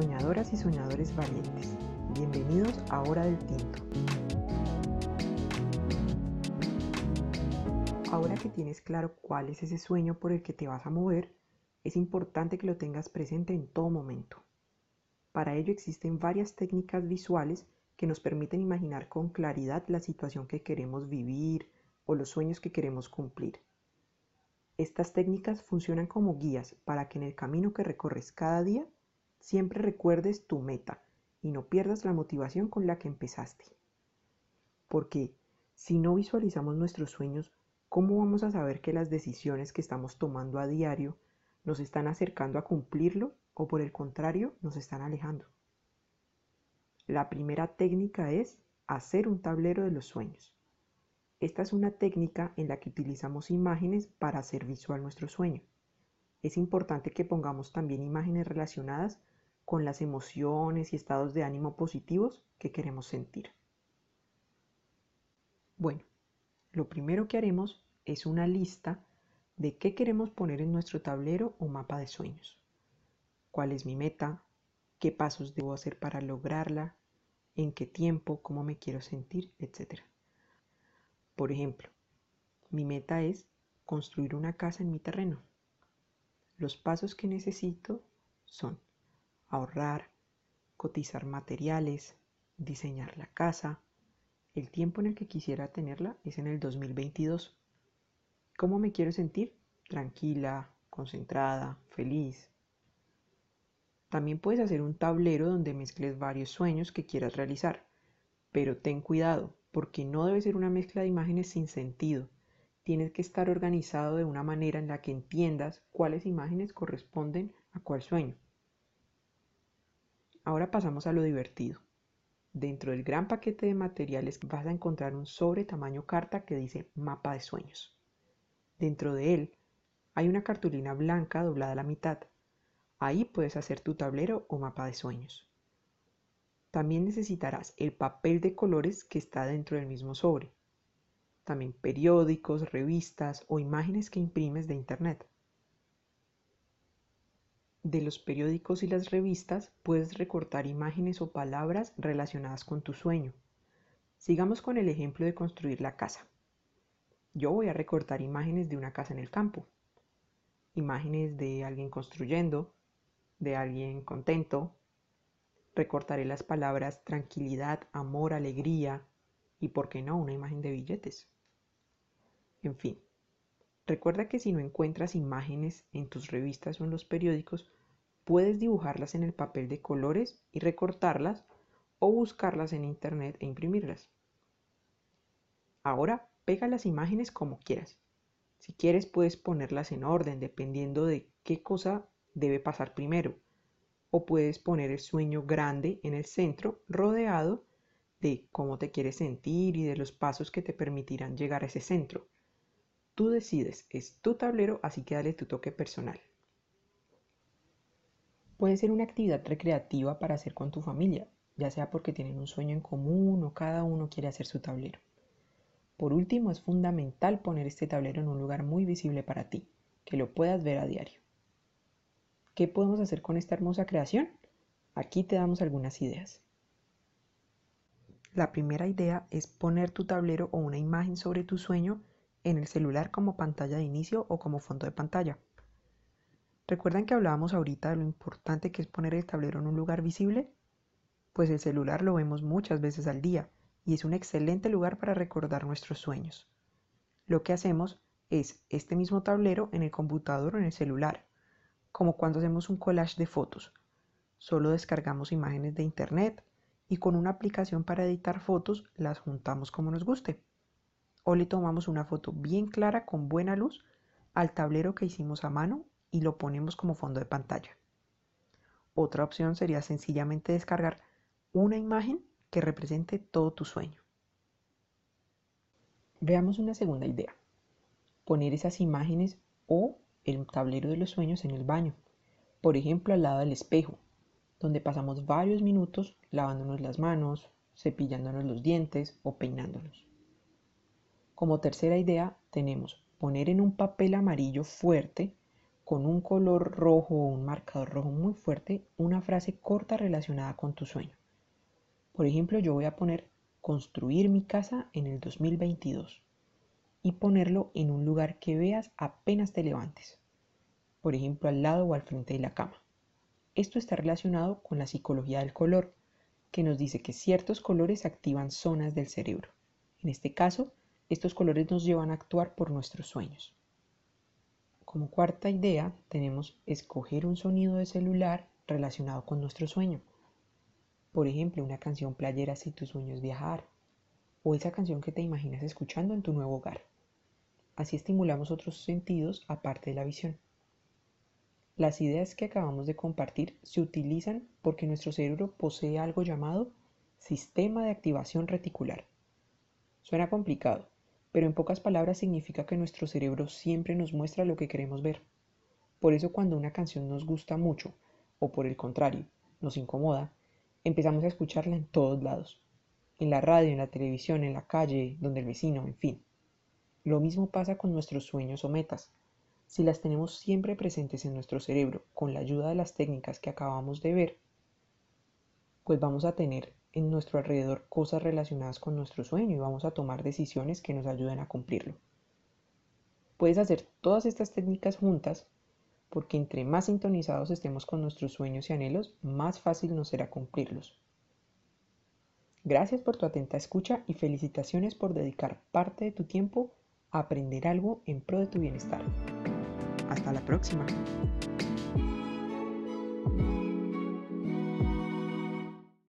Soñadoras y soñadores valientes, bienvenidos a Hora del Tinto. Ahora que tienes claro cuál es ese sueño por el que te vas a mover, es importante que lo tengas presente en todo momento. Para ello existen varias técnicas visuales que nos permiten imaginar con claridad la situación que queremos vivir o los sueños que queremos cumplir. Estas técnicas funcionan como guías para que en el camino que recorres cada día siempre recuerdes tu meta y no pierdas la motivación con la que empezaste. Porque si no visualizamos nuestros sueños, ¿cómo vamos a saber que las decisiones que estamos tomando a diario nos están acercando a cumplirlo o por el contrario nos están alejando? La primera técnica es hacer un tablero de los sueños. Esta es una técnica en la que utilizamos imágenes para hacer visual nuestro sueño. Es importante que pongamos también imágenes relacionadas con las emociones y estados de ánimo positivos que queremos sentir. Bueno, lo primero que haremos es una lista de qué queremos poner en nuestro tablero o mapa de sueños. ¿Cuál es mi meta? ¿Qué pasos debo hacer para lograrla? ¿En qué tiempo? ¿Cómo me quiero sentir? Etcétera. Por ejemplo, mi meta es construir una casa en mi terreno. Los pasos que necesito son ahorrar, cotizar materiales, diseñar la casa. El tiempo en el que quisiera tenerla es en el 2022. ¿Cómo me quiero sentir? Tranquila, concentrada, feliz. También puedes hacer un tablero donde mezcles varios sueños que quieras realizar, pero ten cuidado, porque no debe ser una mezcla de imágenes sin sentido. Tienes que estar organizado de una manera en la que entiendas cuáles imágenes corresponden a cuál sueño. Ahora pasamos a lo divertido. Dentro del gran paquete de materiales vas a encontrar un sobre tamaño carta que dice mapa de sueños. Dentro de él hay una cartulina blanca doblada a la mitad. Ahí puedes hacer tu tablero o mapa de sueños. También necesitarás el papel de colores que está dentro del mismo sobre. También periódicos, revistas o imágenes que imprimes de internet. De los periódicos y las revistas puedes recortar imágenes o palabras relacionadas con tu sueño. Sigamos con el ejemplo de construir la casa. Yo voy a recortar imágenes de una casa en el campo, imágenes de alguien construyendo, de alguien contento, Recortaré las palabras tranquilidad, amor, alegría y, por qué no, una imagen de billetes. En fin, recuerda que si no encuentras imágenes en tus revistas o en los periódicos, puedes dibujarlas en el papel de colores y recortarlas o buscarlas en internet e imprimirlas. Ahora pega las imágenes como quieras. Si quieres puedes ponerlas en orden dependiendo de qué cosa debe pasar primero o puedes poner el sueño grande en el centro rodeado de cómo te quieres sentir y de los pasos que te permitirán llegar a ese centro. Tú decides, es tu tablero, así que dale tu toque personal. Puede ser una actividad recreativa para hacer con tu familia, ya sea porque tienen un sueño en común o cada uno quiere hacer su tablero. Por último, es fundamental poner este tablero en un lugar muy visible para ti, que lo puedas ver a diario. ¿Qué podemos hacer con esta hermosa creación? Aquí te damos algunas ideas. La primera idea es poner tu tablero o una imagen sobre tu sueño en el celular como pantalla de inicio o como fondo de pantalla. ¿Recuerdan que hablábamos ahorita de lo importante que es poner el tablero en un lugar visible? Pues el celular lo vemos muchas veces al día y es un excelente lugar para recordar nuestros sueños. Lo que hacemos es este mismo tablero en el computador o en el celular como cuando hacemos un collage de fotos. Solo descargamos imágenes de internet y con una aplicación para editar fotos las juntamos como nos guste. O le tomamos una foto bien clara con buena luz al tablero que hicimos a mano y lo ponemos como fondo de pantalla. Otra opción sería sencillamente descargar una imagen que represente todo tu sueño. Veamos una segunda idea. Poner esas imágenes o el tablero de los sueños en el baño, por ejemplo al lado del espejo, donde pasamos varios minutos lavándonos las manos, cepillándonos los dientes o peinándonos. Como tercera idea tenemos poner en un papel amarillo fuerte con un color rojo o un marcador rojo muy fuerte una frase corta relacionada con tu sueño. Por ejemplo, yo voy a poner construir mi casa en el 2022 y ponerlo en un lugar que veas apenas te levantes. Por ejemplo, al lado o al frente de la cama. Esto está relacionado con la psicología del color, que nos dice que ciertos colores activan zonas del cerebro. En este caso, estos colores nos llevan a actuar por nuestros sueños. Como cuarta idea, tenemos escoger un sonido de celular relacionado con nuestro sueño. Por ejemplo, una canción playera si tu sueño es viajar, o esa canción que te imaginas escuchando en tu nuevo hogar. Así estimulamos otros sentidos aparte de la visión. Las ideas que acabamos de compartir se utilizan porque nuestro cerebro posee algo llamado sistema de activación reticular. Suena complicado, pero en pocas palabras significa que nuestro cerebro siempre nos muestra lo que queremos ver. Por eso cuando una canción nos gusta mucho, o por el contrario, nos incomoda, empezamos a escucharla en todos lados. En la radio, en la televisión, en la calle, donde el vecino, en fin. Lo mismo pasa con nuestros sueños o metas. Si las tenemos siempre presentes en nuestro cerebro con la ayuda de las técnicas que acabamos de ver, pues vamos a tener en nuestro alrededor cosas relacionadas con nuestro sueño y vamos a tomar decisiones que nos ayuden a cumplirlo. Puedes hacer todas estas técnicas juntas porque entre más sintonizados estemos con nuestros sueños y anhelos, más fácil nos será cumplirlos. Gracias por tu atenta escucha y felicitaciones por dedicar parte de tu tiempo a aprender algo en pro de tu bienestar. Hasta la próxima.